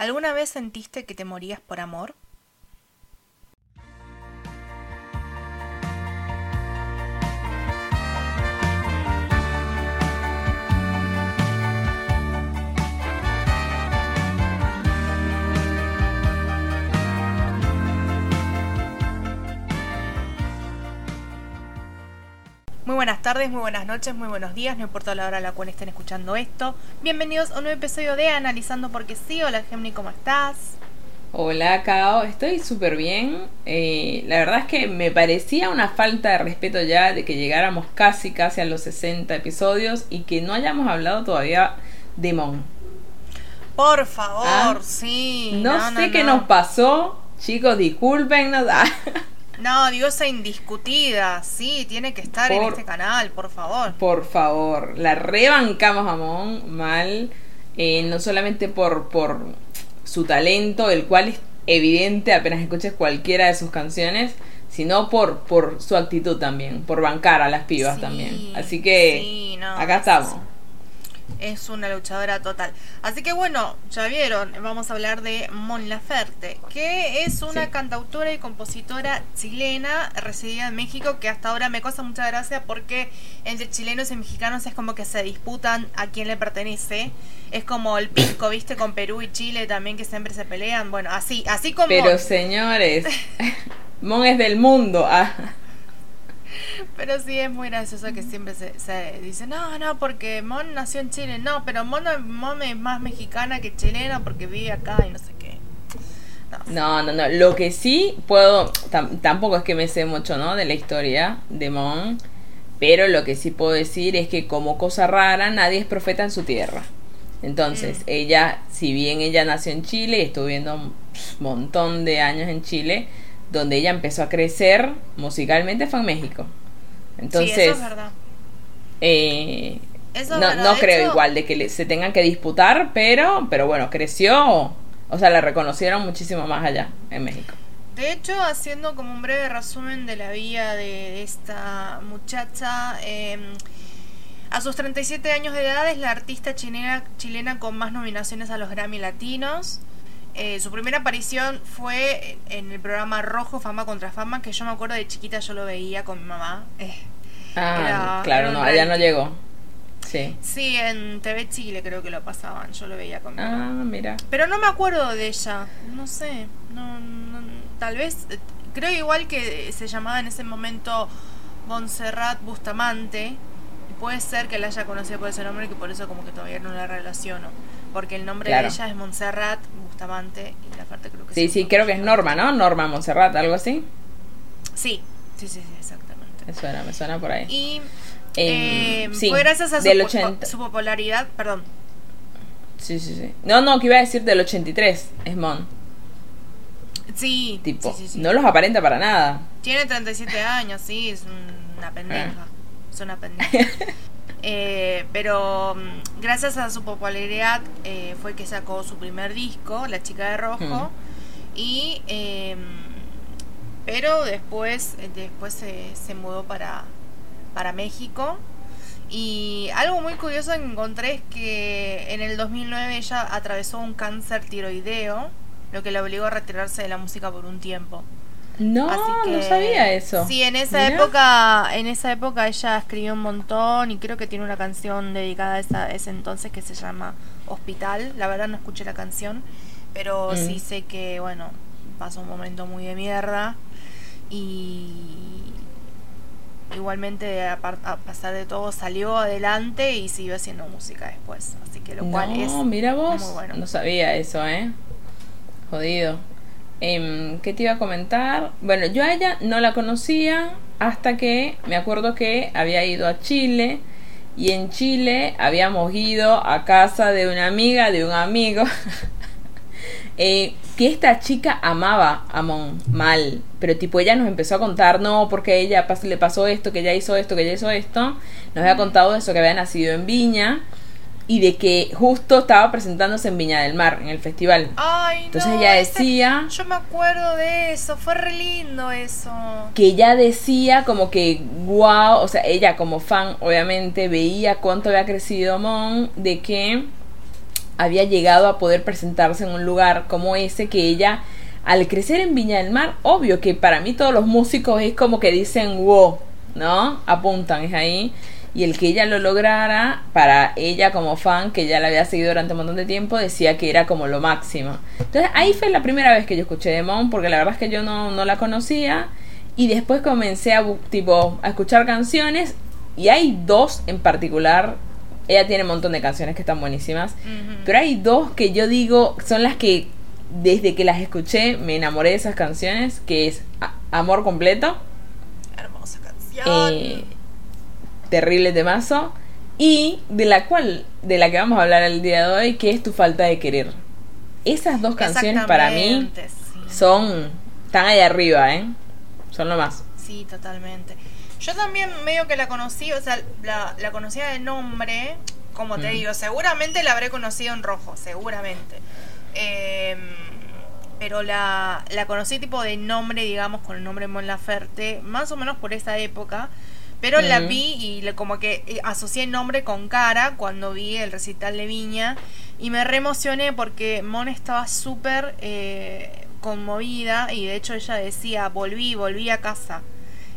¿Alguna vez sentiste que te morías por amor? Tardes, muy buenas noches, muy buenos días, no importa la hora a la cual estén escuchando esto. Bienvenidos a un nuevo episodio de Analizando porque sí. Hola Gemini, ¿cómo estás? Hola Kao, estoy súper bien. Eh, la verdad es que me parecía una falta de respeto ya de que llegáramos casi, casi a los 60 episodios y que no hayamos hablado todavía de Mon. Por favor, ¿Ah? sí. No, sé qué nos pasó. Chicos, discúlpenos. No, diosa indiscutida, sí, tiene que estar en este canal, por favor. Por favor, la rebancamos a Mon mal, eh, no solamente por, por su talento, el cual es evidente apenas escuches cualquiera de sus canciones, sino por, por su actitud también, por bancar a las pibas también. Así que acá estamos es una luchadora total. Así que bueno, ya vieron, vamos a hablar de Mon Laferte, que es una cantautora y compositora chilena residida en México, que hasta ahora me causa mucha gracia porque entre chilenos y mexicanos es como que se disputan a quién le pertenece. Es como el pico, viste, con Perú y Chile también que siempre se pelean. Bueno, así, así como... Pero señores, Mon es del mundo. Ah. Pero sí es muy gracioso que siempre se, dice, no, no, porque Mon nació en Chile. No, pero Mon, es más mexicana que chilena porque vive acá y no sé qué. No, no, no. Lo que sí puedo, tampoco es que me sé mucho, ¿no? De la historia de Mon. Pero lo que sí puedo decir es que como cosa rara, nadie es profeta en su tierra. Entonces, mm. ella, si bien ella nació en Chile y estuvo viviendo un montón de años en Chile, donde ella empezó a crecer musicalmente fue en México. Entonces, sí, eso es verdad. Eh, no, no creo igual de que se tengan que disputar, pero, pero bueno, creció, o sea, la reconocieron muchísimo más allá en México. De hecho, haciendo como un breve resumen de la vida de esta muchacha, em, a sus 37 años de edad es la artista chilena, chilena con más nominaciones a los Grammy Latinos. Eh, su primera aparición fue en el programa Rojo, Fama contra Fama, que yo me acuerdo de chiquita, yo lo veía con mi mamá. Eh, ah, claro, no, allá no llegó. Sí. Sí, en TV Chile creo que lo pasaban, yo lo veía con mi mamá. Ah, mira. Pero no me acuerdo de ella, no sé, no, tal vez, creo igual que se llamaba en ese momento Montserrat Bustamante, puede ser que la haya conocido por ese nombre y que por eso como que todavía no la relaciono porque el nombre de ella es Montserrat Bustamante y la parte creo que Sí, sí, creo que es Norma, ¿no? Norma Montserrat, algo así. Sí, sí, sí, exactamente. Me suena, me suena por ahí. Y em, eh, fue gracias a su, popularidad, perdón. Sí, sí, sí. No, no, que iba a decir del 83, es Mon. Sí, tipo, sí, no los aparenta para nada. Tiene 37 años, sí, es una pendeja. Ah. Es una pendeja. Eh, pero mm, gracias a su popularidad eh, fue que sacó su primer disco, La chica de rojo. Y em, pero después, después se, se mudó para, para México. Y algo muy curioso que encontré es que en el 2009 ella atravesó un cáncer tiroideo, lo que la obligó a retirarse de la música por un tiempo. No, no sabía eso. Sí, en esa época, en esa época ella escribió un montón y creo que tiene una canción dedicada a, esa, ese entonces que se llama Hospital. La verdad no escuché la canción, pero mm. sí sé que bueno pasó un momento muy de mierda y igualmente a, pasar de todo salió adelante y siguió haciendo música después. Así que lo cual es mira vos, muy bueno. No sabía eso, eh. Jodido. Eh, ¿Qué te iba a comentar? Bueno, yo a ella no la conocía hasta que me acuerdo que había ido a Chile y en Chile habíamos ido a casa de una amiga de un amigo eh, que esta chica amaba a Mon mal, pero tipo ella nos empezó a contar, no, porque ella le pasó esto, que ella hizo esto, que ella hizo esto, nos había contado eso, que había nacido en Viña y de que justo estaba presentándose en Viña del Mar, en el festival. Ay, Entonces ella decía... yo me acuerdo de eso, fue re lindo eso. Que ella decía como que, wow, o sea, ella como fan obviamente veía cuánto había crecido Mon, de que había llegado a poder presentarse en un lugar como ese que ella al crecer en Viña del Mar, obvio que para mí todos los músicos es como que dicen wow, ¿no? Apuntan, es ahí. Y el que ella lo lograra, para ella como fan, que ya la había seguido durante un montón de tiempo, decía que era como lo máximo. Entonces ahí fue la primera vez que yo escuché Demon, porque la verdad es que yo no, no la conocía. Y después comencé a, tipo, a escuchar canciones. Y hay dos en particular. Ella tiene un montón de canciones que están buenísimas. Pero hay dos que yo digo son las que desde que las escuché me enamoré de esas canciones. Que es Amor Completo. Hermosa canción. Eh, terrible temazo. Y de la cual, de la que vamos a hablar el día de hoy, que es Tu Falta de Querer. Esas dos canciones para mí son, están ahí arriba, ¿eh? Son lo más. Sí, totalmente. Yo también medio que la conocí, o sea, la, la conocía de nombre, como te mm. digo, seguramente la habré conocido en rojo, seguramente. Em, pero la, la conocí tipo de nombre, digamos, con el nombre Mon Laferte, más o menos por esa época. Pero la vi y le, como que eh, asocié el nombre con cara cuando vi el recital de Viña. Y me reemocioné porque Mon estaba súper eh, conmovida y de hecho ella decía, volví, volví a casa.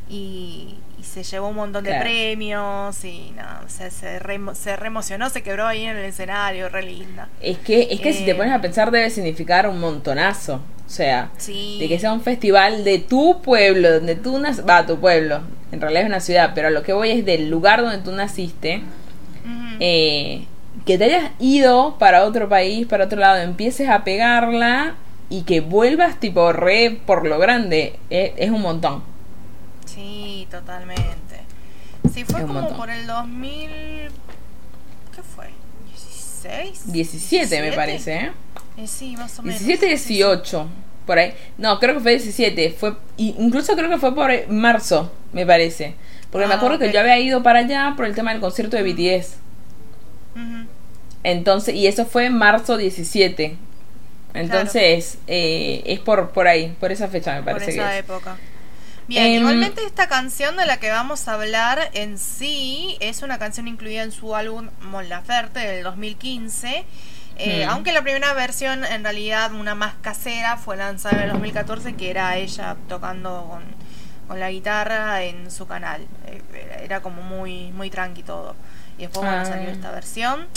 Y, se llevó un montón de premios y nada, se, se, se reemocionó, se quebró ahí en el escenario, re linda. Es que, es que si te eh, pones a pensar debe significar un montonazo. O sea, de que sea un festival de tu pueblo, donde tú naces, va, tu pueblo, en realidad es una ciudad, pero lo que voy es del lugar donde tú naciste, eh, que te hayas ido para otro país, para otro lado, empieces a pegarla y que vuelvas tipo re por lo grande, eh, es un montón. Sí, totalmente. Sí, fue como por el 2000... ¿Qué fue? ¿16? 17, me parece, ¿eh? ¿Eh? sí, más o menos. 17, 18, por ahí. No, creo que fue 17. Fue, incluso creo que fue por marzo, me parece. Porque me ah, acuerdo que yo había ido para allá por el tema del concierto de BTS. Entonces, y eso fue marzo 17. Entonces, eh, es por, por ahí, por esa fecha me parece. Por esa época. Bien, em, igualmente esta canción de la que vamos a hablar en sí es una canción incluida en su álbum Mon Laferte del 2015. Eh, hmm. Aunque la primera versión, en realidad una más casera, fue lanzada en el 2014, que era ella tocando con, la guitarra en su canal. Eh, era como muy, muy tranqui todo. Y después bueno, salió ah. esta versión.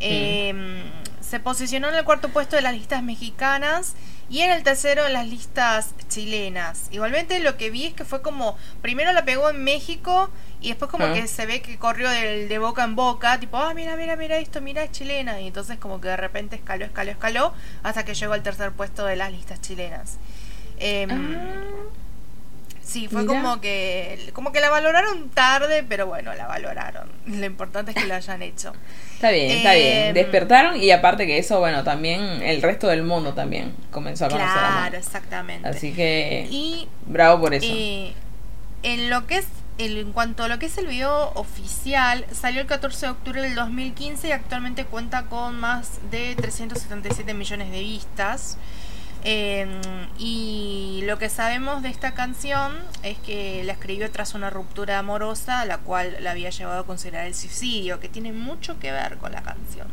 Em, se posicionó en el cuarto puesto de las listas mexicanas y en el tercero en las listas chilenas. Igualmente lo que vi es que fue como, primero la pegó en México y después como ah. que se ve que corrió de, de, boca en boca, tipo, ah, mira, mira, mira esto, mira, es chilena. Y entonces como que de repente escaló, escaló, escaló, hasta que llegó al tercer puesto de las listas chilenas. Eh, Sí, fue como que como que la valoraron tarde, pero bueno, la valoraron. Lo importante es que lo hayan hecho. Está bien, está bien. Em, Despertaron y aparte que eso, bueno, también el resto del mundo también comenzó a conocer Claro, exactamente. Así que y, bravo por eso. Eh, en lo que es en cuanto a lo que es el video oficial, salió el 14 de octubre del 2015 y actualmente cuenta con más de 377 millones de vistas. Em, y lo que sabemos de esta canción es que la escribió tras una ruptura amorosa, la cual la había llevado a considerar el suicidio, que tiene mucho que ver con la canción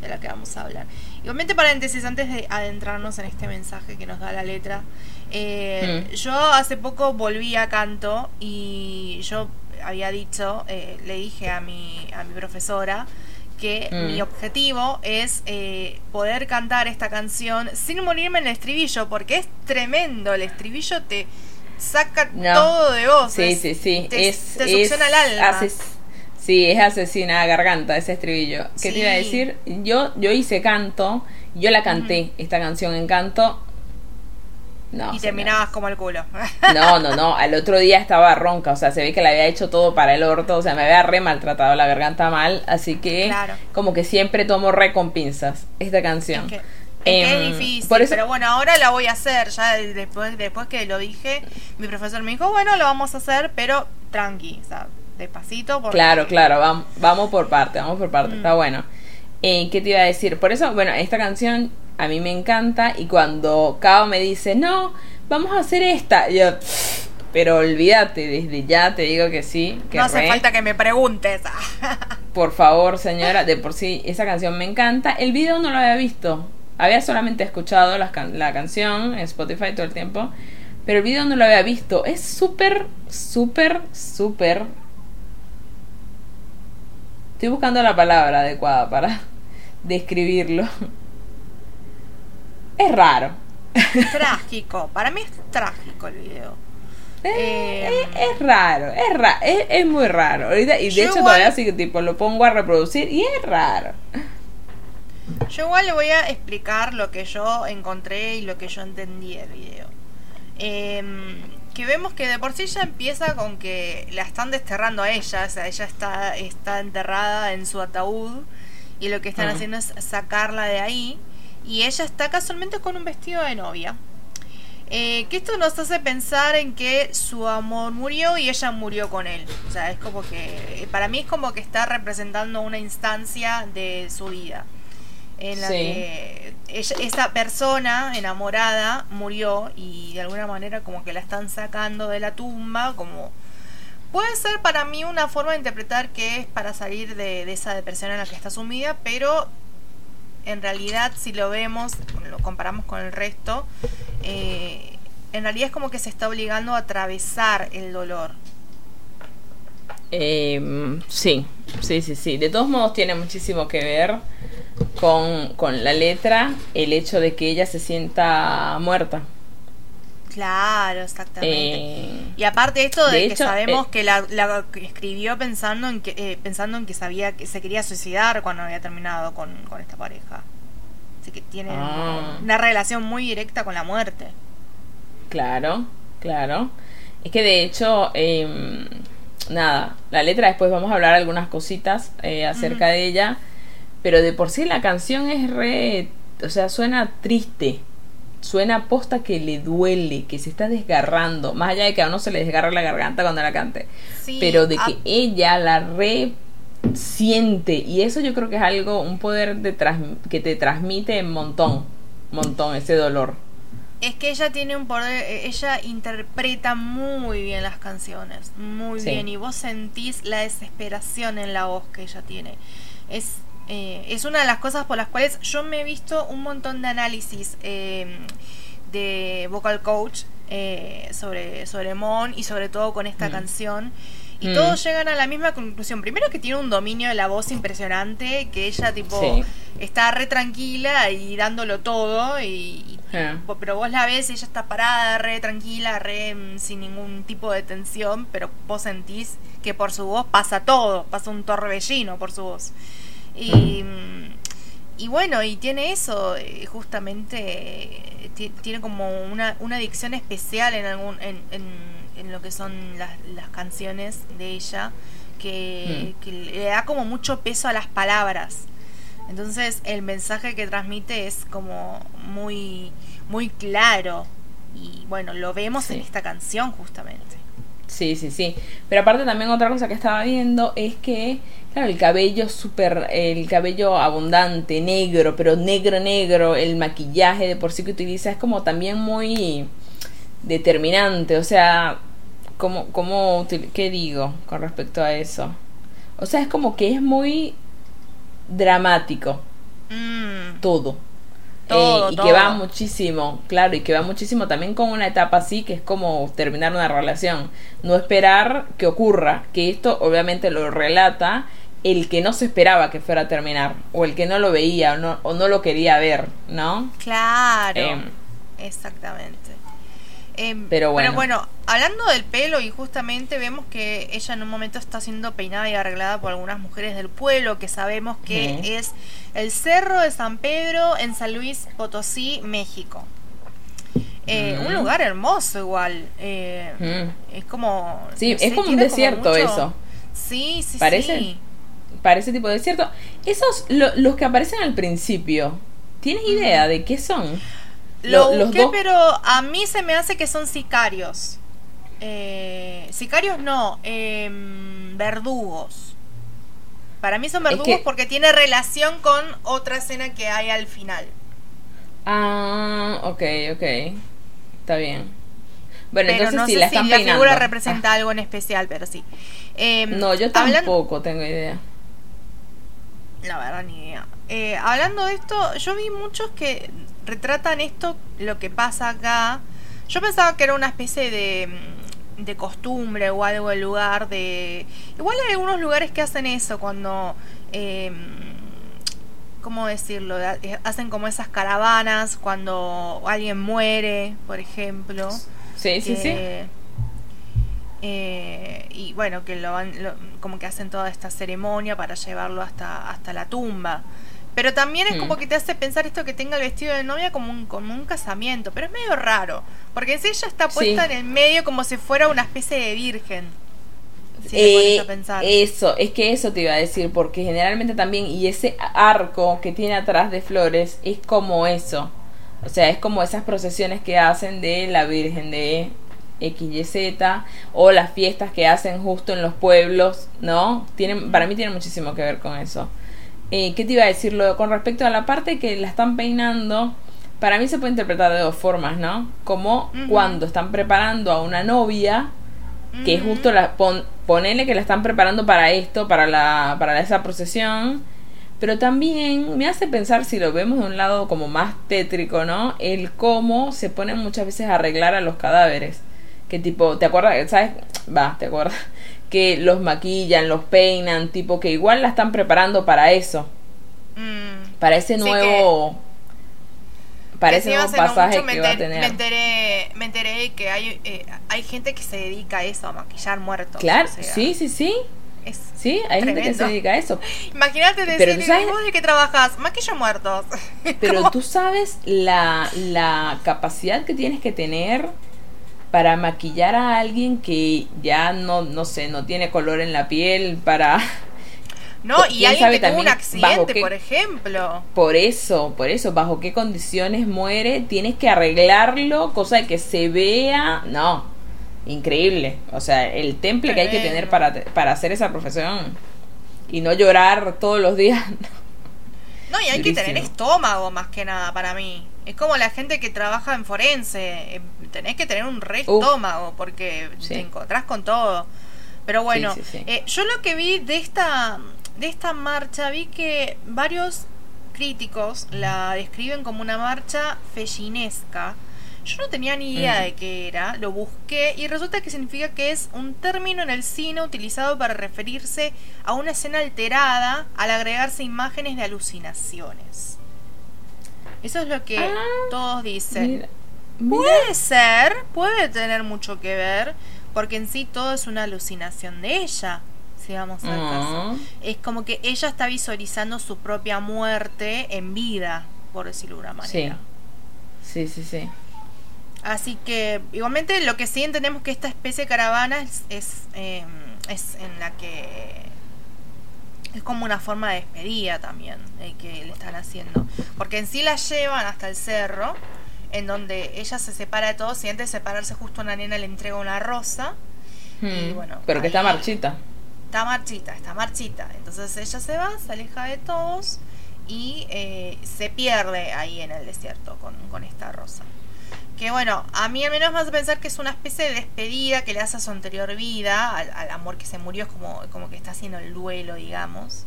de la que vamos a hablar. Igualmente paréntesis, antes de adentrarnos en este mensaje que nos da la letra, eh, mm. yo hace poco volví a canto y yo había dicho, eh, le dije a mi, a mi profesora, que mi mm. objetivo es eh, poder cantar esta canción sin morirme en el estribillo, porque es tremendo, el estribillo te saca todo de vos. Sí, sí, sí. Te, es, succiona el alma. sí, es asesina garganta ese estribillo. ¿Qué te iba a decir? Yo, yo hice canto, yo la canté, esta canción en canto, y terminabas como el culo. No, no, no. Al otro día estaba ronca. O sea, se ve que le había hecho todo para el orto. O sea, me había re maltratado la garganta mal. Así que, como que siempre tomo recompensas esta canción. Es que, es, em, difícil. pero bueno, ahora la voy a hacer. Ya después, después que lo dije, mi profesor me dijo, bueno, lo vamos a hacer, pero tranqui. O sea, despacito. Claro, claro. Vamos, vamos por parte, vamos por parte. Está mm. bueno. Eh, ¿Qué te iba a decir? Por eso, bueno, esta canción a mí me encanta y cuando Cao me dice, no, vamos a hacer esta, yo, pero olvídate, desde ya te digo que sí. Que no hace falta que me preguntes. por favor, señora, de por sí esa canción me encanta. El video no lo había visto. Había solamente escuchado la, la canción en Spotify todo el tiempo. Pero el video no lo había visto. Es súper, súper, súper... Estoy buscando la palabra adecuada para describirlo. Es raro. Trágico. Para mí es trágico el video. Eh, es, raro, es, ra es, muy raro. Ahorita, y de hecho todavía así que tipo lo pongo a reproducir y es raro. Yo igual le voy a explicar lo que yo encontré y lo que yo entendí del video. Em, que vemos que de por sí ya empieza con que la están desterrando a ella, o sea, ella está, está enterrada en su ataúd y lo que están haciendo es sacarla de ahí y ella está casualmente con un vestido de novia. Eh, que esto nos hace pensar en que su amor murió y ella murió con él. O sea, es como que, para mí es como que está representando una instancia de su vida. En la que esa persona enamorada murió y de alguna manera como que la están sacando de la tumba, como puede ser para mí una forma de interpretar que es para salir de, esa depresión en la que está sumida, pero en realidad si lo vemos, lo comparamos con el resto, eh, en realidad es como que se está obligando a atravesar el dolor. Em, sí, sí, sí, sí. De todos modos tiene muchísimo que ver con, con la letra, el hecho de que ella se sienta muerta. Claro, exactamente. Eh, y aparte esto de, que sabemos eh, que la, escribió pensando en que eh, pensando en que sabía que se quería suicidar cuando había terminado con, esta pareja. Así que tiene ah. una relación muy directa con la muerte. Claro, claro. Es que de hecho, em, nada, la letra después vamos a hablar algunas cositas acerca de ella, pero de por sí la canción es re, o sea, suena triste suena posta que le duele, que se está desgarrando, más allá de que a uno se le desgarra la garganta cuando la cante, pero de que ella la re siente y eso yo creo que es algo, un poder de que te transmite un montón, montón ese dolor. Es que ella tiene un poder, eh, ella interpreta muy bien las canciones, muy bien, y vos sentís la desesperación en la voz que ella tiene. Es eh, es una de las cosas por las cuales yo me he visto un montón de análisis eh, de vocal coach eh, sobre, sobre Mon y sobre todo con esta mm. canción. Y mm. todos llegan a la misma conclusión. Primero que tiene un dominio de la voz impresionante, que ella tipo está re tranquila y dándolo todo, y, pero vos la ves, ella está parada, re tranquila, re mm, sin ningún tipo de tensión, pero vos sentís que por su voz pasa todo, pasa un torbellino por su voz. Y, y bueno, y tiene eso, eh, justamente, tiene como una, una adicción especial en, algún, en, en, lo que son las, las canciones de ella, que, mm. que le da como mucho peso a las palabras. Entonces el mensaje que transmite es como muy, muy claro. Y bueno, lo vemos en esta canción justamente. Sí, sí, sí. Pero aparte también otra cosa que estaba viendo es que, claro, el cabello súper, el cabello abundante, negro, pero negro, negro, el maquillaje de por sí que utiliza es como también muy determinante. O sea, como, como, ¿qué digo con respecto a eso? O sea, es como que es muy dramático. Mm. Todo. Eh, y que va muchísimo, claro, y que va muchísimo también con una etapa así, que es como terminar una relación. No esperar que ocurra, que esto obviamente lo relata el que no se esperaba que fuera a terminar, o el que no lo veía, o no, o no lo quería ver, ¿no? Claro, em, exactamente. Em, pero, bueno. bueno. hablando del pelo y justamente vemos que ella en un momento está siendo peinada y arreglada por algunas mujeres del pueblo que sabemos que es el Cerro de San Pedro en San Luis Potosí, México. Eh, un lugar hermoso igual. Eh, es como... Sí, es como un desierto eso. Sí, sí, ¿Parece? sí. Parece tipo desierto. Esos, los que aparecen al principio, ¿tienes idea de qué son? Lo, busqué, pero a mí se me hace que son sicarios. Eh, sicarios no, em, verdugos. Para mí son verdugos porque tiene relación con otra escena que hay al final. Ah, ok, ok. Está bien. Bueno, pero entonces no sí, sé la si están la peinando. figura representa algo en especial, pero sí. Eh, No, yo hablan- tampoco tengo idea. La verdad, ni idea. Eh, hablando de esto, yo vi muchos que retratan esto, lo que pasa acá. Yo pensaba que era una especie de, mm, de costumbre o algo del lugar de... Igual hay algunos lugares que hacen eso cuando... Eh, ¿Cómo decirlo? Eh, Hacen como esas caravanas cuando alguien muere, por ejemplo. Sí, sí, sí. eh, y bueno, que lo van, lo- como que hacen toda esta ceremonia para llevarlo hasta, hasta la tumba. Pero también es Mm. como que te hace pensar esto que tenga el vestido de novia como un, como un casamiento. Pero es medio raro. Porque si ella está puesta Sí. en el medio como si fuera una especie de virgen. Si Eh, a pensar. eso, es que eso te iba a decir, porque generalmente también, y ese arco que tiene atrás de flores es como eso. O sea, es como esas procesiones que hacen de la Virgen de X, Y, Z, o las fiestas que hacen justo en los pueblos, ¿no? Tienen, para mí tiene muchísimo que ver con eso. Eh, ¿Qué te iba a decir? Lo- con respecto a la parte que la están peinando, para mí se puede interpretar de dos formas, ¿no? Como cuando están preparando a una novia, que justo la pon, ponele que la están preparando para esto, para la para esa procesión, pero también me hace pensar si lo vemos de un lado como más tétrico, ¿no? El cómo se ponen muchas veces a arreglar a los cadáveres, que tipo, ¿te acuerdas? ¿Sabes? Va, ¿te acuerdas? Que los maquillan, los peinan, tipo que igual la están preparando para eso, Mm. para ese nuevo para Que ese nuevo pasaje mucho que va a tener. Me enteré, me enteré que hay, eh, hay gente que se dedica a eso, a maquillar muertos. Claro, o sea, sí, sí, sí. Es Sí, hay gente que se dedica a eso. Imagínate Pero decir, tú sabes- ¿y vos de qué trabajas? Maquillo muertos. Pero tú sabes la, la capacidad que tienes que tener para maquillar a alguien que ya no, no sé, no tiene color en la piel, para... No, y ¿Quién alguien que tuvo un accidente, qué- por ejemplo. Por eso, por eso, bajo qué condiciones muere, tienes que arreglarlo, cosa de que se vea, no, increíble. O sea, el temple que hay que tener para, para hacer esa profesión y no llorar todos los días. No, y hay que tener estómago más que nada para mí. Es como la gente que trabaja en forense. eh, Tenés que tener un re estómago porque Sí. te encontrás con todo. Pero bueno, Sí, sí, sí. eh, yo lo que vi de esta, de esta marcha, vi que varios críticos la describen como una marcha fellinesca. Yo no tenía ni idea de qué era, lo busqué y resulta que significa que es un término en el cine utilizado para referirse a una escena alterada al agregarse imágenes de alucinaciones. Eso es lo que Ah, todos dicen. Mira, mira. Puede ser, puede tener mucho que ver, porque en sí todo es una alucinación de ella, si vamos al caso. Ah. Es como que ella está visualizando su propia muerte en vida, por decirlo de una manera. Sí, sí, sí. Así que, igualmente, lo que sí entendemos que esta especie de caravana es, es, eh, es en la que es como una forma de despedida también eh, que le están haciendo. Porque en sí la llevan hasta el cerro, en donde ella se separa de todos y antes de separarse justo una nena le entrega una rosa. Y Hmm. bueno, Pero que está marchita. Está marchita, está marchita. Entonces ella se va, se aleja de todos y eh, se pierde ahí en el desierto con, con esta rosa. Que bueno, a mí al menos me hace pensar que es una especie de despedida que le hace a su anterior vida, al, al amor que se murió, es como, como que está haciendo el duelo, digamos.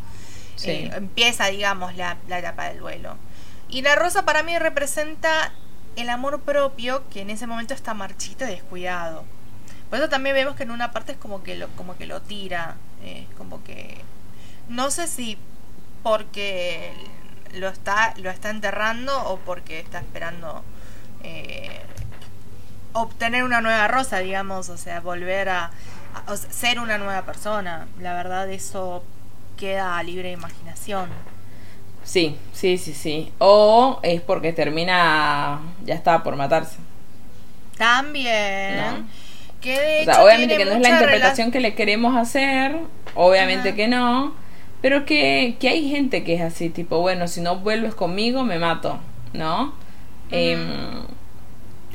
Sí. Eh, empieza, digamos, la, la etapa del duelo. Y la rosa para mí representa el amor propio que en ese momento está marchito y descuidado. Por eso también vemos que en una parte es como que lo, como que lo tira, eh, como que no sé si porque lo está lo está enterrando o porque está esperando eh, obtener una nueva rosa, digamos, o sea, volver a, a- o sea, ser una nueva persona. La verdad eso queda a libre imaginación. Sí, sí, sí, sí. O es porque termina, ya está por matarse. También. No. Que de O hecho sea, obviamente que no es la interpretación que le queremos hacer, obviamente Ajá. que no, pero que, que hay gente que es así, tipo, bueno, si no vuelves conmigo, me mato, ¿no?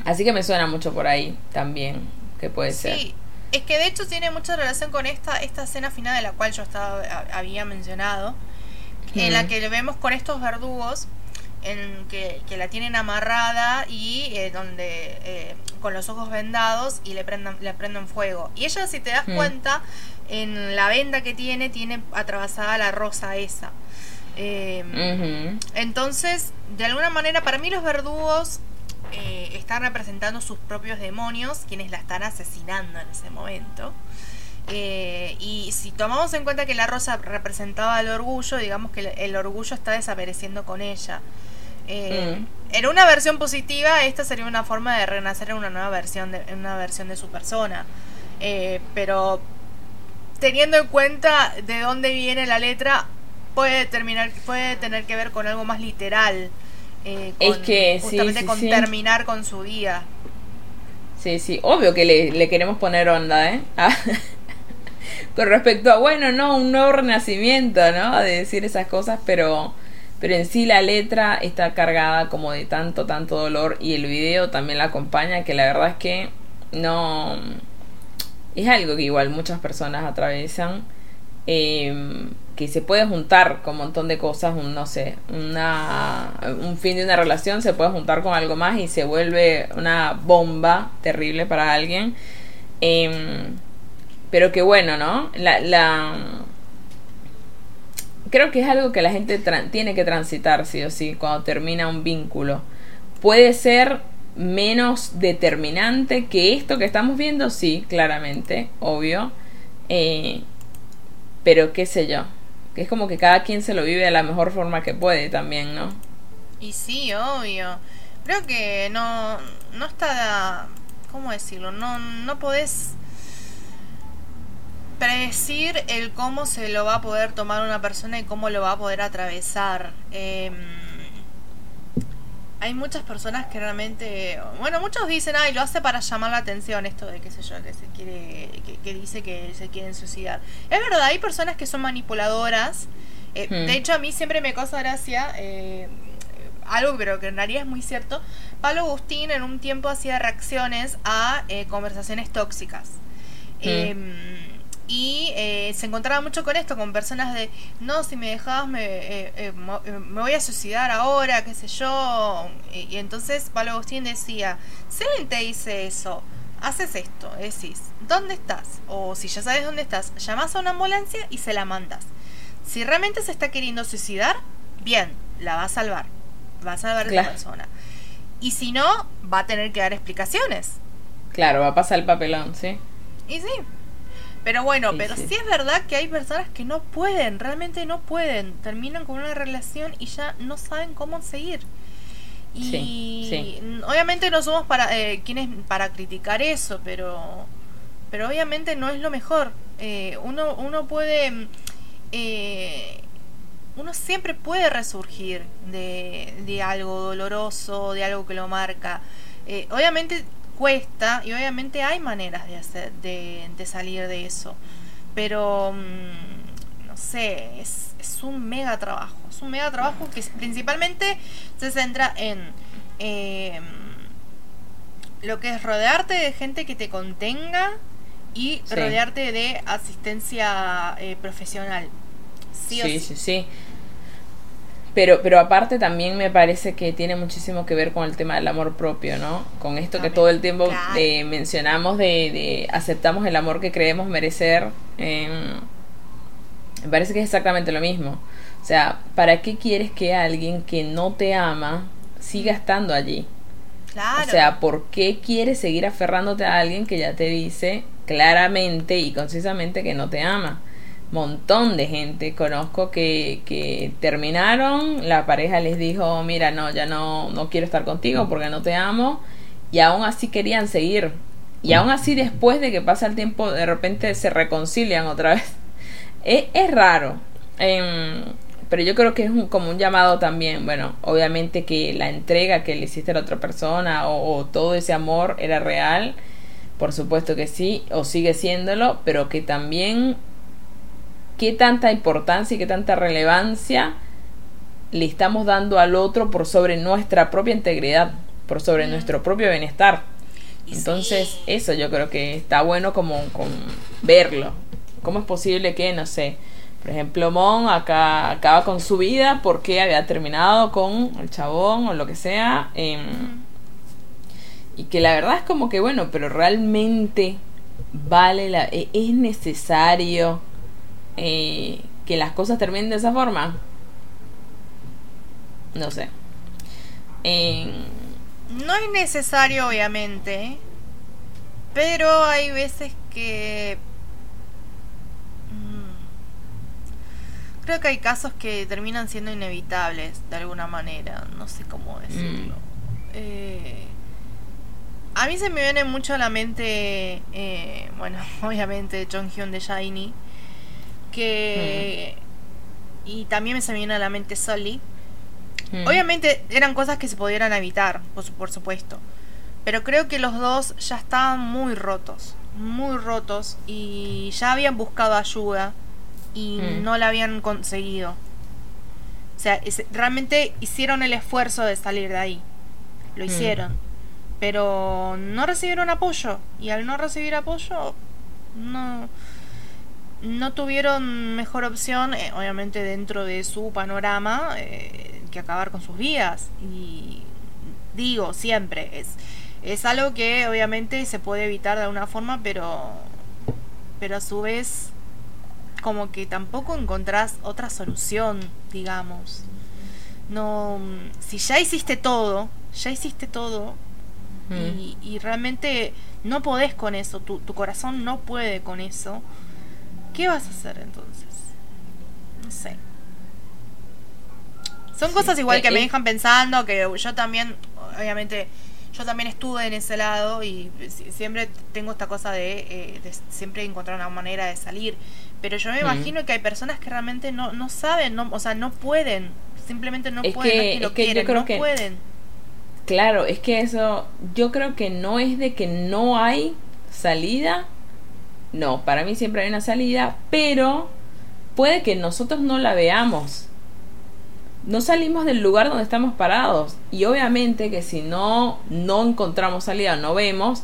Así que me suena mucho por ahí también, que puede ser. Sí, es que de hecho tiene mucha relación con esta, esta escena final de la cual yo estaba, había mencionado, en la que le vemos con estos verdugos en que, la tienen amarrada y eh, donde eh, con los ojos vendados y le prendan, le prenden fuego. Y ella, si te das mm. cuenta, en la venda que tiene, tiene atravesada la rosa esa. Em, entonces, de alguna manera, para mí los verdugos eh, están representando sus propios demonios, quienes la están asesinando en ese momento. Eh, y si tomamos en cuenta que la rosa representaba el orgullo, digamos que el, orgullo está desapareciendo con ella. Eh, mm. En una versión positiva, esta sería una forma de renacer en una nueva versión de, una versión de su persona. pero teniendo en cuenta de dónde viene la letra, puede terminar, puede tener que ver con algo más literal. Eh, es que justamente con terminar con su día. Sí, sí, obvio que le, queremos poner onda, ¿eh? Ah, con respecto a, bueno, no, un nuevo renacimiento, ¿no? De decir esas cosas, pero, pero en sí la letra está cargada como de tanto, tanto dolor y el video también la acompaña, que la verdad es que no... Es algo que igual muchas personas atraviesan. Eh, se puede juntar con un montón de cosas, un, no sé, una, un fin de una relación se puede juntar con algo más y se vuelve una bomba terrible para alguien. Em, pero que bueno, ¿no? La, la, creo que es algo que la gente tiene que transitar, sí o sí, cuando termina un vínculo. Puede ser menos determinante que esto que estamos viendo, sí, claramente, obvio. Eh, pero qué sé yo, que es como que cada quien se lo vive de la mejor forma que puede también, ¿no? Y sí, obvio. Creo que no, no está, ¿cómo decirlo? No, no podés predecir el cómo se lo va a poder tomar una persona y cómo lo va a poder atravesar. Eh, hay muchas personas que realmente, bueno, muchos dicen, ay, lo hace para llamar la atención esto de qué sé yo, que se quiere, que, dice que se quieren suicidar. Es verdad, hay personas que son manipuladoras. Eh, hmm. De hecho, a mí siempre me causa gracia, eh, algo pero que en realidad es muy cierto. Pablo Agustín en un tiempo hacía reacciones a eh, conversaciones tóxicas. Hmm. Y eh, se encontraba mucho con esto, con personas de, no, si me dejabas me, eh, eh, me voy a suicidar ahora, qué sé yo. Y, entonces Pablo Agustín decía, si alguien te dice eso, haces esto, decís, ¿dónde estás? O si ya sabes dónde estás, llamas a una ambulancia y se la mandas. Si realmente se está queriendo suicidar, bien, la va a salvar, va a salvar a esa persona. Y si no, va a tener que dar explicaciones. Claro, va a pasar el papelón, sí. Y sí, pero bueno, pero sí. es verdad que hay personas que no pueden, realmente no pueden. Terminan con una relación y ya no saben cómo seguir. Y obviamente no somos para eh, quienes para criticar eso, pero pero obviamente no es lo mejor. Eh, uno uno puede eh, uno siempre puede resurgir de, de algo doloroso, de algo que lo marca. Eh, obviamente cuesta y obviamente hay maneras de hacer de, salir de eso pero mm, no sé es, es, un mega trabajo es un mega trabajo que principalmente se centra en em, lo que es rodearte de gente que te contenga y rodearte de asistencia eh, profesional. Sí, sí, sí, sí. Pero, pero aparte también me parece que tiene muchísimo que ver con el tema del amor propio, ¿no? Con esto que todo el tiempo eh, mencionamos de, de, aceptamos el amor que creemos merecer. Em, me parece que es exactamente lo mismo. O sea, ¿para qué quieres que alguien que no te ama siga estando allí? Claro. O sea, ¿por qué quieres seguir aferrándote a alguien que ya te dice claramente y concisamente que no te ama? Montón de gente conozco que, que terminaron, la pareja les dijo, mira, no, ya no, no quiero estar contigo porque no te amo, y aún así querían seguir. Y aún así después de que pasa el tiempo, de repente se reconcilian otra vez. Es, es raro. Em, pero yo creo que es como un llamado también, bueno, obviamente que la entrega que le hiciste a la otra persona o, o todo ese amor era real, por supuesto que sí, o sigue siéndolo, pero que también qué tanta importancia y qué tanta relevancia le estamos dando al otro por sobre nuestra propia integridad, por sobre nuestro propio bienestar. Entonces, eso yo creo que está bueno como, verlo. ¿Cómo es posible que, no sé, Por ejemplo, Mon acá acaba con su vida porque había terminado con el chabón o lo que sea. Em, y que la verdad es como que, bueno, pero realmente vale la... E, es necesario eh, que las cosas terminen de esa forma. No sé. No es necesario, obviamente. Pero hay veces que creo que hay casos que terminan siendo inevitables de alguna manera. No sé cómo decirlo. Mm. Eh, a mí se me viene mucho a la mente, eh, bueno, obviamente John Hyun de Shiny, que... Mm. Y también me se me viene a la mente Sully. Mm. Obviamente eran cosas que se pudieran evitar, por, por supuesto. Pero creo que los dos ya estaban muy rotos, muy rotos y ya habían buscado ayuda y mm. no la habían conseguido. O sea, realmente hicieron el esfuerzo de salir de ahí. Lo mm. hicieron. Pero no recibieron apoyo. Y al no recibir apoyo, no, no tuvieron mejor opción, eh, obviamente dentro de su panorama, eh, que acabar con sus vidas. Y digo, siempre, es, es algo que obviamente se puede evitar de alguna forma, pero, pero a su vez como que tampoco encontrás otra solución, digamos. No, si ya hiciste todo, ya hiciste todo y, realmente no podés con eso, tu, tu corazón no puede con eso, ¿qué vas a hacer entonces? No sé. Son cosas igual eh, que me eh. dejan pensando, que yo también, obviamente, yo también estuve en ese lado y siempre tengo esta cosa de, eh, de siempre encontrar una manera de salir. Pero yo me imagino que hay personas que realmente no, no saben, no, o sea, no pueden, simplemente no pueden, no quieren, no pueden. Claro, es que eso, yo creo que no es de que no hay salida, no, para mí siempre hay una salida, pero puede que nosotros no la veamos. No salimos del lugar donde estamos parados y obviamente que si no no encontramos salida, no vemos,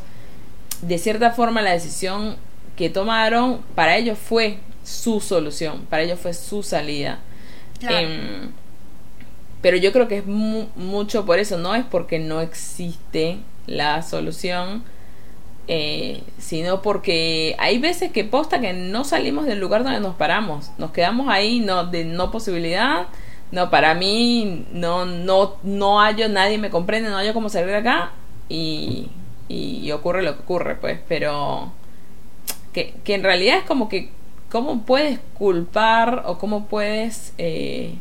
de cierta forma la decisión que tomaron para ellos fue su solución, para ellos fue su salida. Em, pero yo creo que es mucho por eso, no es porque no existe la solución, eh, sino porque hay veces que posta que no salimos del lugar donde nos paramos, nos quedamos ahí no de no posibilidad, no para mí no no no hallo nadie me comprende, no hallo cómo salir de acá y, y ocurre lo que ocurre, pues, pero que, que en realidad es como que ¿cómo puedes culpar o cómo puedes eh,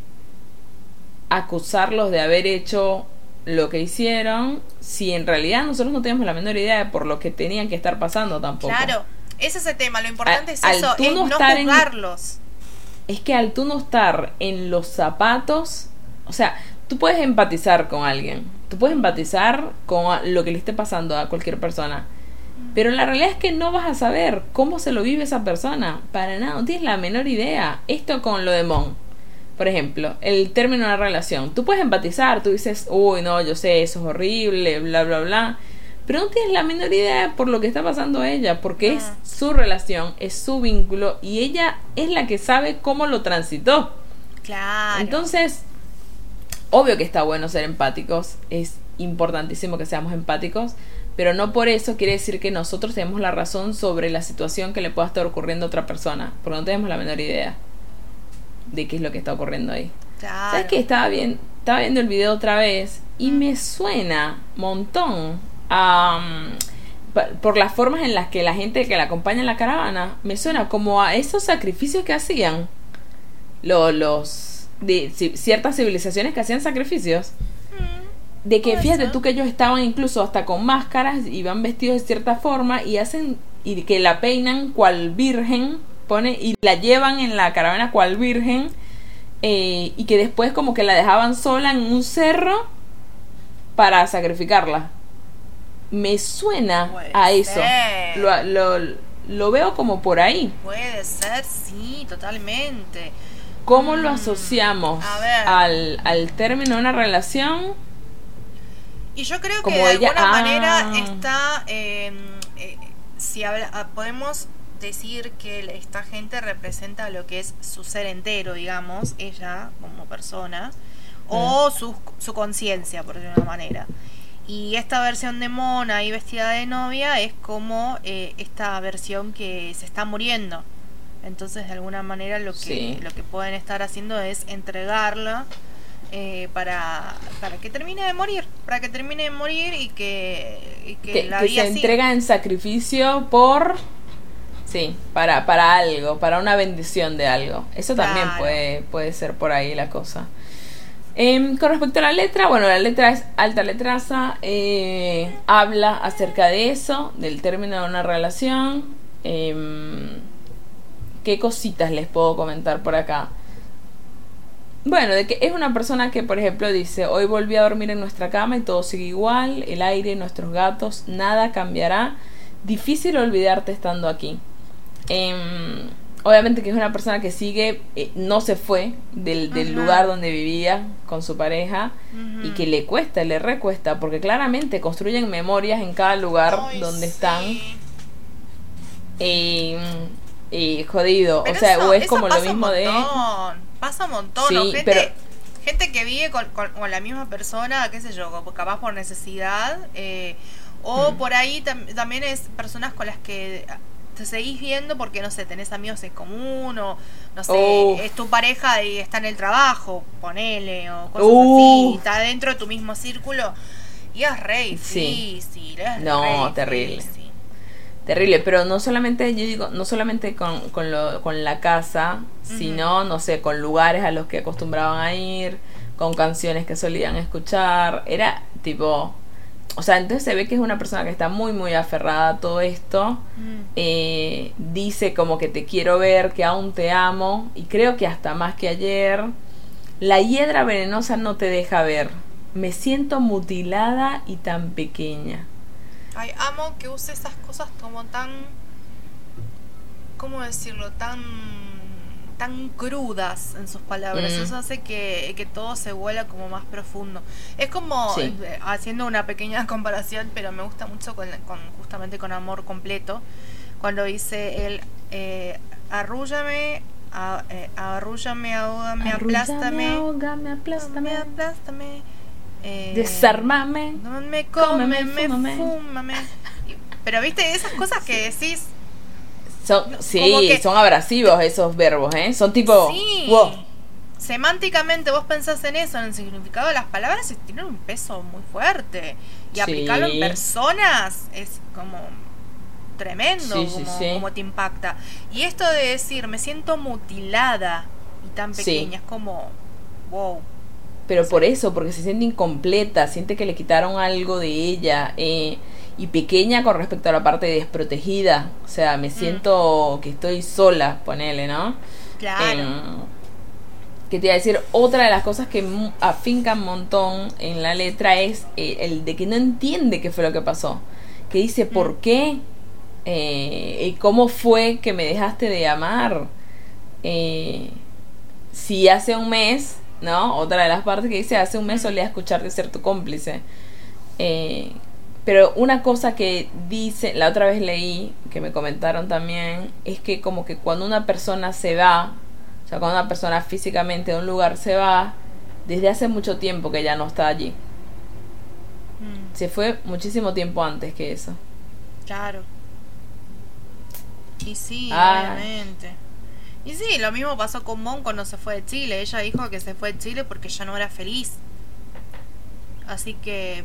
acusarlos de haber hecho lo que hicieron si en realidad nosotros no tenemos la menor idea de por lo que tenían que estar pasando tampoco? Claro, ese es el tema, lo importante es eso, es no, juzgarlos. es que al tú no estar en los zapatos, o sea, tú puedes empatizar con alguien, tú puedes empatizar con lo que le esté pasando a cualquier persona pero la realidad es que no vas a saber cómo se lo vive esa persona. Para nada, no tienes la menor idea. Esto con lo de Mon. Por ejemplo, el término de una relación. Tú puedes empatizar, tú dices, uy, no, yo sé, eso es horrible, bla, bla, bla. Pero no tienes la menor idea por lo que está pasando a ella, porque es ah. su relación, es su vínculo y ella es la que sabe cómo lo transitó. Claro. Entonces, obvio que está bueno ser empáticos, es importantísimo que seamos empáticos, pero no por eso quiere decir que nosotros tenemos la razón sobre la situación que le pueda estar ocurriendo a otra persona, porque no tenemos la menor idea de qué es lo que está ocurriendo ahí. ¿Sabes qué? Estaba, bien, estaba viendo el video otra vez y me suena montón por las formas en las que la gente que la acompaña en la caravana, me suena como a esos sacrificios que hacían los, los de ciertas civilizaciones que hacían sacrificios. De que fíjate tú que ellos estaban incluso hasta con máscaras y van vestidos de cierta forma y hacen y que la peinan cual virgen pone y la llevan en la caravana cual virgen eh, y que después como que la dejaban sola en un cerro para sacrificarla me suena a eso lo, lo, lo, veo como por ahí puede ser sí totalmente ¿Cómo lo mm. asociamos al, al término de una relación? Y yo creo que de alguna manera ah. está, em, eh, si habla, ah, podemos decir que esta gente representa lo que es su ser entero, digamos, ella como persona, o su, su conciencia, por decirlo de una manera. Y esta versión de Mona y vestida de novia es como eh, esta versión que se está muriendo. Entonces, de alguna manera, lo que, lo que pueden estar haciendo es entregarla eh, para, para que termine de morir. Para que termine de morir y que, que, la que se entrega en sacrificio por. Sí, para, para algo, para una bendición de algo. Eso también puede, puede ser por ahí la cosa. Em, con respecto a la letra, bueno, la letra es alta letraza, eh, habla acerca de eso, del término de una relación. Em, ¿Qué cositas les puedo comentar por acá? Bueno, de que es una persona que, por ejemplo, dice, hoy volví a dormir en nuestra cama y todo sigue igual, el aire, nuestros gatos, nada cambiará. Difícil olvidarte estando aquí. Em, obviamente que es una persona que sigue, eh, no se fue del, lugar donde vivía con su pareja y que le cuesta, le recuesta, porque claramente construyen memorias en cada lugar donde están. Y, jodido, o sea, o es como lo mismo de... Pasa un montón, gente, gente que vive con, con, la misma persona, qué sé yo, capaz por necesidad, eh, o mm. por ahí también es personas con las que te seguís viendo porque, no sé, tenés amigos en común o, no sé, es tu pareja y está en el trabajo, ponele, o cosas así, está dentro de tu mismo círculo. Y es re difícil, No, terrible. Terrible, pero no solamente, yo digo, no solamente con, con, lo, con la casa, sino, no sé, con lugares a los que acostumbraban a ir, con canciones que solían escuchar. Era tipo, o sea, entonces se ve que es una persona que está muy, muy aferrada a todo esto. Mm. Eh, dice como que te quiero ver, que aún te amo. Y creo que hasta más que ayer. La hiedra venenosa no te deja ver. Me siento mutilada y tan pequeña. Ay, amo que use esas cosas como tan... ¿Cómo decirlo? Tan tan crudas en sus palabras. Mm. Eso hace que, todo se vuela como más profundo. Es como, eh, haciendo una pequeña comparación, pero me gusta mucho con, justamente con Amor Completo, cuando dice él, eh, arrúllame, eh, arrúllame, ahógame, aplástame. Ahógame, aplástame. aplástame. Eh, Desarmame. me cómeme, fúmame. Pero viste, esas cosas que decís son, sí, son abrasivos esos verbos, ¿eh? Son tipo... Semánticamente vos pensás en eso, en el significado de las palabras, y tienen un peso muy fuerte. Y aplicarlo en personas es como tremendo como, te impacta. Y esto de decir, me siento mutilada y tan pequeña, es como, wow. Pero por eso, porque se siente incompleta, siente que le quitaron algo de ella. Eh, y pequeña con respecto a la parte desprotegida. O sea, me mm. siento que estoy sola, ponele, ¿no? Claro. Eh, que te iba a decir, otra de las cosas que afinca un montón en la letra es eh, el de que no entiende qué fue lo que pasó. Que dice, mm. ¿por qué? Eh, ¿Cómo fue que me dejaste de amar? Eh, si hace un mes, ¿no? Otra de las partes que dice, hace un mes solía escucharte ser tu cómplice. Eh, pero una cosa que dice, la otra vez leí, que me comentaron también, es que como que cuando una persona se va, o sea, cuando una persona físicamente de un lugar se va, desde hace mucho tiempo que ya no está allí. Mm. Se fue muchísimo tiempo antes que eso. Claro. Y sí, obviamente. Y sí, lo mismo pasó con Mon cuando se fue de Chile. Ella dijo que se fue de Chile porque ya no era feliz. Así que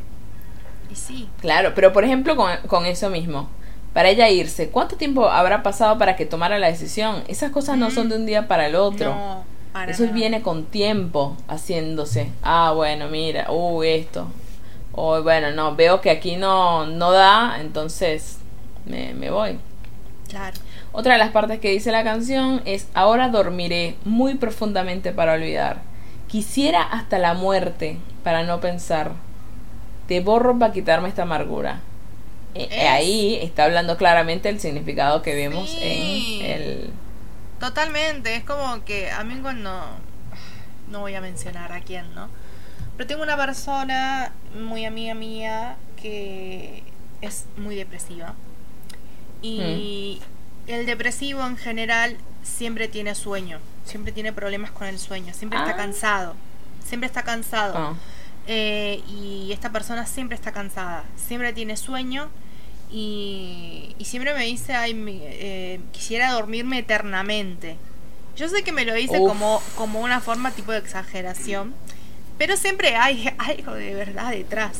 sí. Claro, pero por ejemplo con, eso mismo, para ella irse, ¿cuánto tiempo habrá pasado para que tomara la decisión? Esas cosas no son de un día para el otro. eso viene con tiempo haciéndose. Ah, bueno, mira, uh, esto. O bueno, no, veo que aquí no, no da, entonces me, me voy. Claro. Otra de las partes que dice la canción es, ahora dormiré muy profundamente para olvidar. Quisiera hasta la muerte para no pensar te borro para quitarme esta amargura. Eh, eh, ahí está hablando claramente el significado que vemos en el... Totalmente, es como que a mí cuando... No voy a mencionar a quién, ¿no? Pero tengo una persona muy amiga mía que es muy depresiva. Y el depresivo en general siempre tiene sueño, siempre tiene problemas con el sueño, siempre está Ah. cansado, siempre está cansado. Ah, Eh, y esta persona siempre está cansada, siempre tiene sueño y, y siempre me dice, ay, mi- eh, quisiera dormirme eternamente. Yo sé que me lo dice Uf. como, como una forma tipo de exageración, pero siempre hay algo de verdad detrás.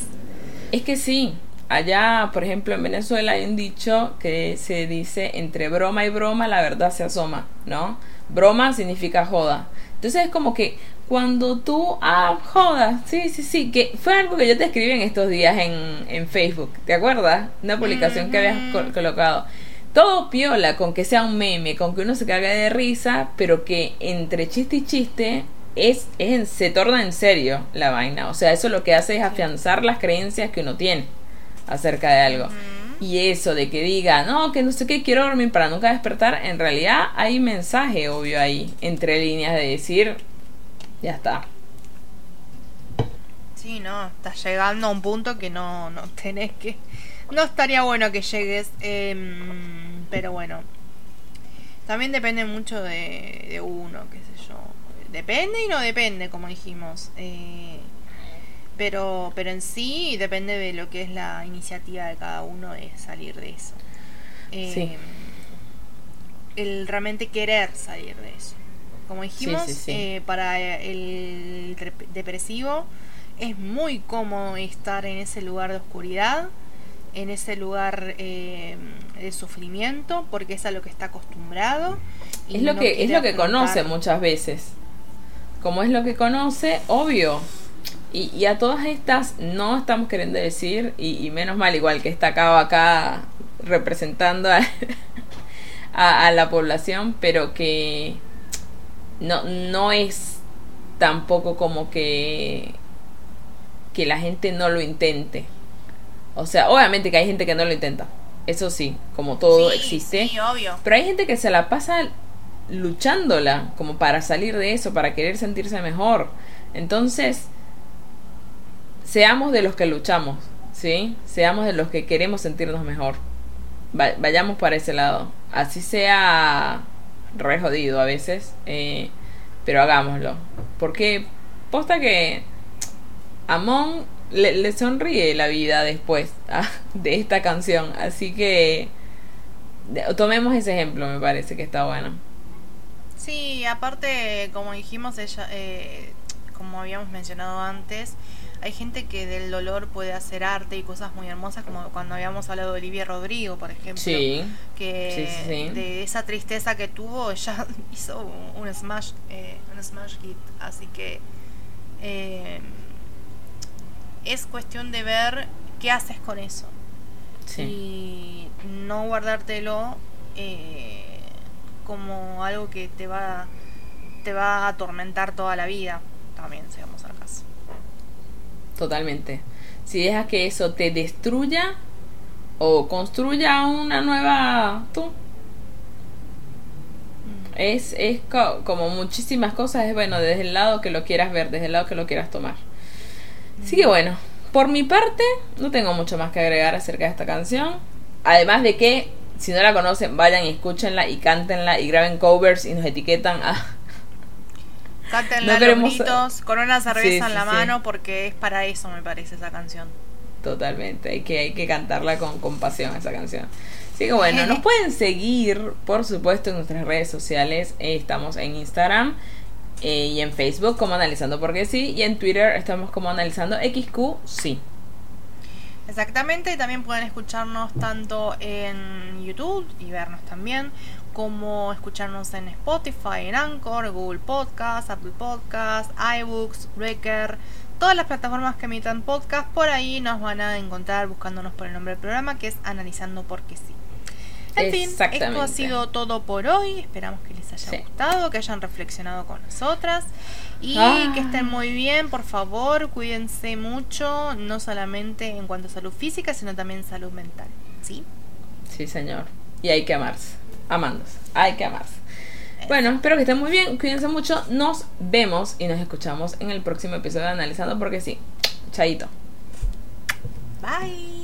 Es que sí. Allá, por ejemplo, en Venezuela hay un dicho que se dice entre broma y broma la verdad se asoma, ¿no? Broma significa joda. Entonces es como que cuando tú, ah, joda, sí, sí, sí, que fue algo que yo te escribí en estos días en, en Facebook, ¿te acuerdas? Una publicación que habías col- colocado. Todo piola, con que sea un meme, con que uno se cague de risa, pero que entre chiste y chiste es, es en- se torna en serio la vaina. O sea, eso lo que hace es afianzar las creencias que uno tiene acerca de algo. Y eso de que diga, no, que no sé qué, quiero dormir para nunca despertar, en realidad hay mensaje obvio ahí, entre líneas de decir, ya está. Sí, no, estás llegando a un punto que no, no tenés que... No estaría bueno que llegues, em, pero bueno. También depende mucho de, de uno, qué sé yo. Depende y no depende, como dijimos. Eh, pero, pero en sí depende de lo que es la iniciativa de cada uno de salir de eso. Sí. Em, El realmente querer salir de eso. Como dijimos, sí, sí. eh, para el dep- depresivo es muy cómodo estar en ese lugar de oscuridad, en ese lugar eh, de sufrimiento, porque es a lo que está acostumbrado. y Es lo no que es lo que conoce muchas veces. Como es lo que conoce, obvio. Y, y a todas estas no estamos queriendo decir, y, y menos mal igual que está acá acá representando a, a, a la población, pero que no, no es tampoco como que que la gente no lo intente. O sea, obviamente que hay gente que no lo intenta. Eso sí, como todo Sí, existe. Sí, obvio. Pero hay gente que se la pasa luchándola como para salir de eso, para querer sentirse mejor. Entonces, seamos de los que luchamos, ¿sí? Seamos de los que queremos sentirnos mejor. Va- vayamos para ese lado. Así sea re jodido a veces, eh, pero hagámoslo. Porque posta que Amon le, le sonríe la vida después ah, de esta canción. Así que tomemos ese ejemplo, me parece que está bueno. Sí, aparte, como dijimos, ella, eh, como habíamos mencionado antes, hay gente que del dolor puede hacer arte y cosas muy hermosas, como cuando habíamos hablado de Olivia Rodrigo, por ejemplo. Sí, que Sí, sí, sí. de esa tristeza que tuvo ella hizo un, un smash eh, un smash hit así que eh, es cuestión de ver qué haces con eso sí. y no guardártelo eh, como algo que te va te va a atormentar toda la vida también al caso Totalmente. Si dejas que eso te destruya o construya una nueva tú. Es, es co- como muchísimas cosas, es bueno, desde el lado que lo quieras ver, desde el lado que lo quieras tomar. Así que bueno, por mi parte, no tengo mucho más que agregar acerca de esta canción. Además de que, si no la conocen, vayan y escúchenla y cántenla y graben covers y nos etiquetan a... Cántenla No queremos- con una cerveza Sí, en la sí. mano porque es para eso me parece esa canción Totalmente, hay que, hay que cantarla con compasión esa canción. Así que bueno, nos pueden seguir, por supuesto, en nuestras redes sociales. Eh, estamos en Instagram eh, y en Facebook como Analizando Porque Sí. Y en Twitter estamos como Analizando XQ Sí. Exactamente, y también pueden escucharnos tanto en YouTube y vernos también, como escucharnos en Spotify, en Anchor, Google Podcast, Apple Podcast, iBooks, Breaker, todas las plataformas que emitan podcast, por ahí nos van a encontrar buscándonos por el nombre del programa que es Analizando Porque Sí. En fin, esto ha sido todo por hoy. Esperamos que les haya Sí. gustado, que hayan reflexionado con nosotras y Ah. que estén muy bien. Por favor, cuídense mucho, no solamente en cuanto a salud física, sino también salud mental. ¿Sí? Sí, señor. Y hay que amarse. Amándose. Hay que amarse. Bueno, espero que estén muy bien. Cuídense mucho. Nos vemos y nos escuchamos en el próximo episodio de Analizando Porque Sí. Chaito. Bye.